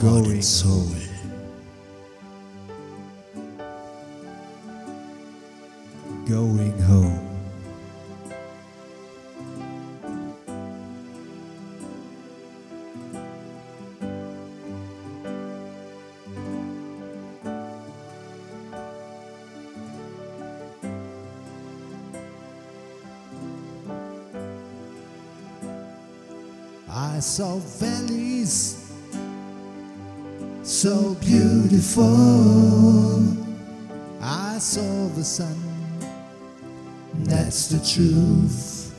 heart and soul. Going home. I saw valleys so beautiful. I saw the sun, that's the truth.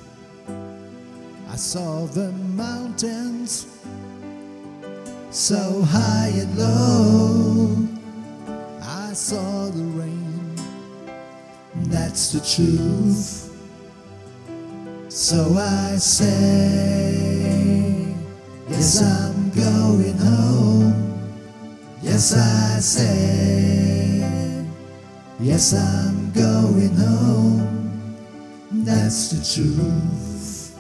I saw the mountains so high and low. I saw the rain, that's the truth. So I say, Yes, I'm going home. Yes, I say, Yes, I'm going home. That's the truth.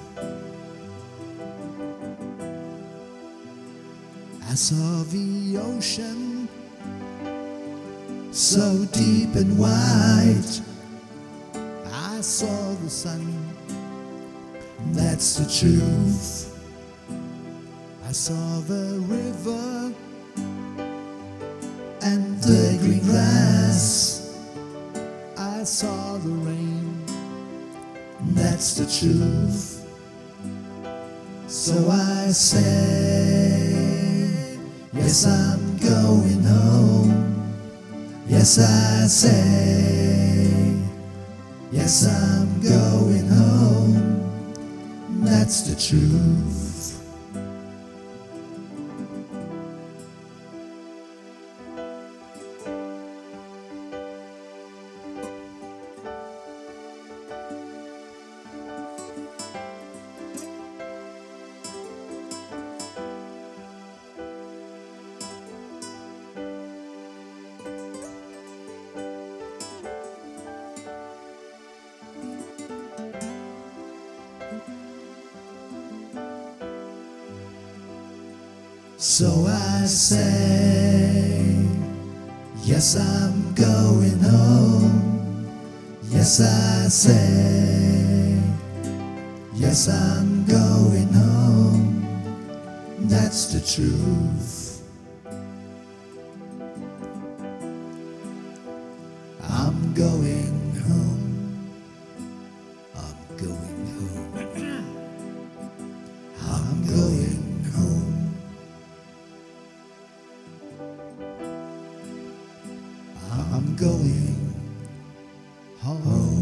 I saw the ocean so deep and wide. I saw the sun that's the truth. I saw the river the green grass. I saw the rain. That's the truth. So I say, Yes, I'm going home. Yes, I say, Yes, I'm going home that's the truth. So I say, Yes, I'm going home. Yes, I say, Yes, I'm going home. That's the truth. I'm going I'm going home.